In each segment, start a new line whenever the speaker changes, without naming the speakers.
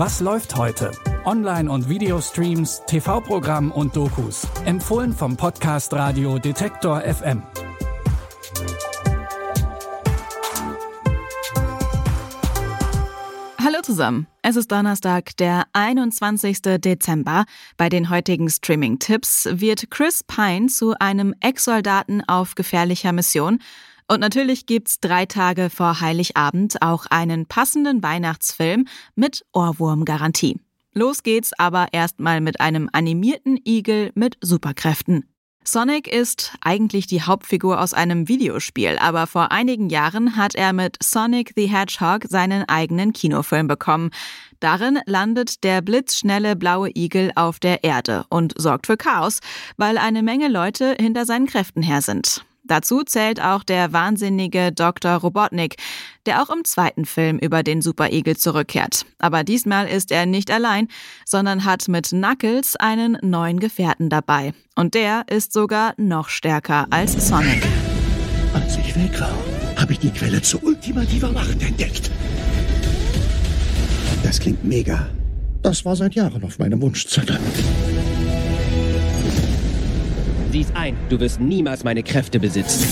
Was läuft heute? Online- und Videostreams, TV-Programm und Dokus. Empfohlen vom Podcast Radio Detektor FM.
Hallo zusammen. Es ist Donnerstag, der 21. Dezember. Bei den heutigen Streaming-Tipps wird Chris Pine zu einem Ex-Soldaten auf gefährlicher Mission. Und natürlich gibt's drei Tage vor Heiligabend auch einen passenden Weihnachtsfilm mit Ohrwurmgarantie. Los geht's aber erstmal mit einem animierten Igel mit Superkräften. Sonic ist eigentlich die Hauptfigur aus einem Videospiel, aber vor einigen Jahren hat er mit Sonic the Hedgehog seinen eigenen Kinofilm bekommen. Darin landet der blitzschnelle blaue Igel auf der Erde und sorgt für Chaos, weil eine Menge Leute hinter seinen Kräften her sind. Dazu zählt auch der wahnsinnige Dr. Robotnik, der auch im zweiten Film über den Superigel zurückkehrt. Aber diesmal ist er nicht allein, sondern hat mit Knuckles einen neuen Gefährten dabei. Und der ist sogar noch stärker als Sonic.
Als ich weg war, habe ich die Quelle zu ultimativer Macht entdeckt. Das klingt mega. Das war seit Jahren auf meinem Wunschzettel.
Sieh's ein, du wirst niemals meine Kräfte besitzen.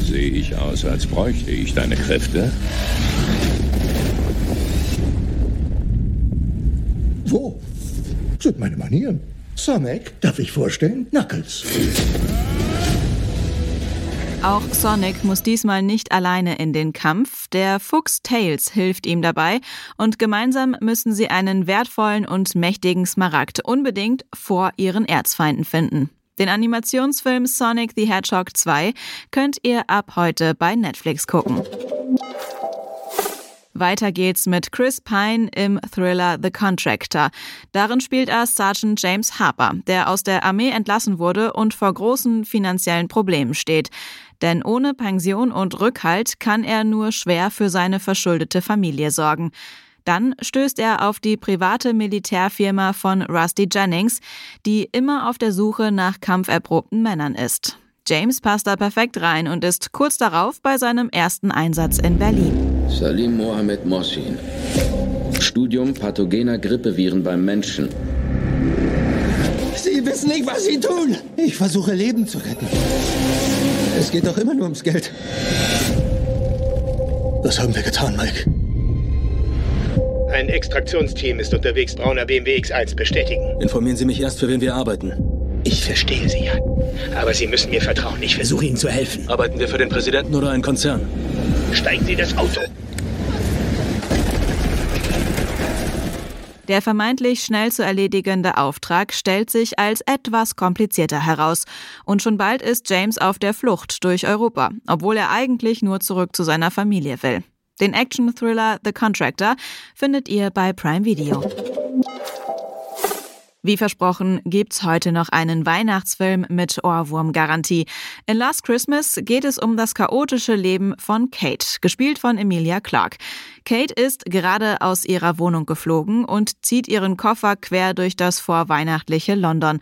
Sehe ich aus, als bräuchte ich deine Kräfte?
Wo sind meine Manieren? Sonic, darf ich vorstellen? Knuckles.
Auch Sonic muss diesmal nicht alleine in den Kampf. Der Fuchs Tails hilft ihm dabei und gemeinsam müssen sie einen wertvollen und mächtigen Smaragd unbedingt vor ihren Erzfeinden finden. Den Animationsfilm Sonic the Hedgehog 2 könnt ihr ab heute bei Netflix gucken. Weiter geht's mit Chris Pine im Thriller The Contractor. Darin spielt er Sergeant James Harper, der aus der Armee entlassen wurde und vor großen finanziellen Problemen steht. Denn ohne Pension und Rückhalt kann er nur schwer für seine verschuldete Familie sorgen. Dann stößt er auf die private Militärfirma von Rusty Jennings, die immer auf der Suche nach kampferprobten Männern ist. James passt da perfekt rein und ist kurz darauf bei seinem ersten Einsatz in Berlin.
Salim Mohamed Mossin. Studium pathogener Grippeviren beim Menschen.
Sie wissen nicht, was Sie tun. Ich versuche Leben zu retten. Es geht doch immer nur ums Geld. Was haben wir getan, Mike?
Ein Extraktionsteam ist unterwegs, brauner BMW X1 bestätigen.
Informieren Sie mich erst, für wen wir arbeiten.
Ich verstehe Sie ja. Aber Sie müssen mir vertrauen. Ich versuche Ihnen zu helfen.
Arbeiten wir für den Präsidenten oder einen Konzern?
Steigen Sie das Auto.
Der vermeintlich schnell zu erledigende Auftrag stellt sich als etwas komplizierter heraus. Und schon bald ist James auf der Flucht durch Europa, obwohl er eigentlich nur zurück zu seiner Familie will. Den Action-Thriller The Contractor findet ihr bei Prime Video. Wie versprochen gibt's heute noch einen Weihnachtsfilm mit Ohrwurmgarantie. In Last Christmas geht es um das chaotische Leben von Kate, gespielt von Emilia Clarke. Kate ist gerade aus ihrer Wohnung geflogen und zieht ihren Koffer quer durch das vorweihnachtliche London.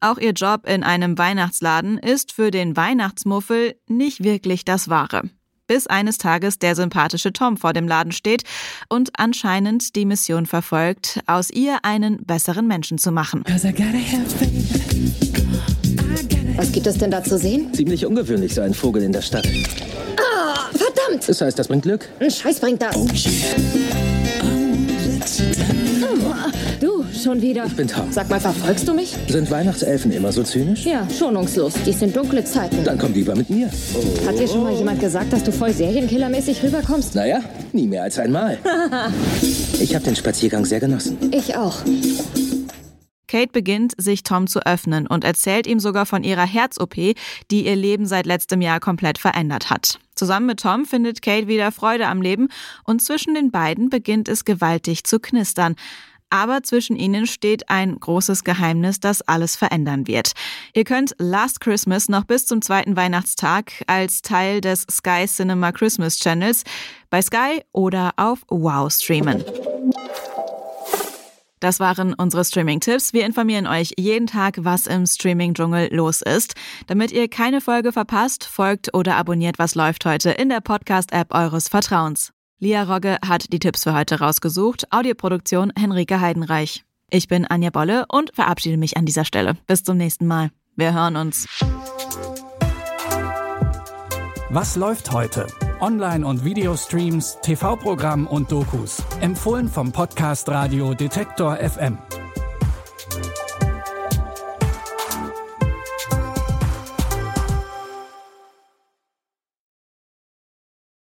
Auch ihr Job in einem Weihnachtsladen ist für den Weihnachtsmuffel nicht wirklich das Wahre bis eines Tages der sympathische Tom vor dem Laden steht und anscheinend die Mission verfolgt, aus ihr einen besseren Menschen zu machen.
Was gibt es denn da zu sehen?
Ziemlich ungewöhnlich, so ein Vogel in der Stadt.
Ah, verdammt!
Das heißt, das bringt Glück.
Ein Scheiß bringt das. Oh, du, schon wieder.
Ich bin Tom.
Sag mal, verfolgst du mich?
Sind Weihnachtselfen immer so zynisch?
Ja, schonungslos. Dies sind dunkle Zeiten.
Dann komm lieber mit mir.
Hat dir schon mal jemand gesagt, dass du voll Serienkillermäßig rüberkommst?
Naja, nie mehr als einmal. ich habe den Spaziergang sehr genossen.
Ich auch.
Kate beginnt, sich Tom zu öffnen und erzählt ihm sogar von ihrer Herz-OP, die ihr Leben seit letztem Jahr komplett verändert hat. Zusammen mit Tom findet Kate wieder Freude am Leben und zwischen den beiden beginnt es gewaltig zu knistern. Aber zwischen ihnen steht ein großes Geheimnis, das alles verändern wird. Ihr könnt Last Christmas noch bis zum zweiten Weihnachtstag als Teil des Sky Cinema Christmas Channels bei Sky oder auf Wow streamen. Das waren unsere Streaming-Tipps. Wir informieren euch jeden Tag, was im Streaming-Dschungel los ist. Damit ihr keine Folge verpasst, folgt oder abonniert Was läuft heute in der Podcast-App eures Vertrauens. Lia Rogge hat die Tipps für heute rausgesucht. Audioproduktion Henrike Heidenreich. Ich bin Anja Bolle und verabschiede mich an dieser Stelle. Bis zum nächsten Mal. Wir hören uns.
Was läuft heute? Online- und Videostreams, TV-Programm und Dokus. Empfohlen vom Podcast Radio Detektor FM.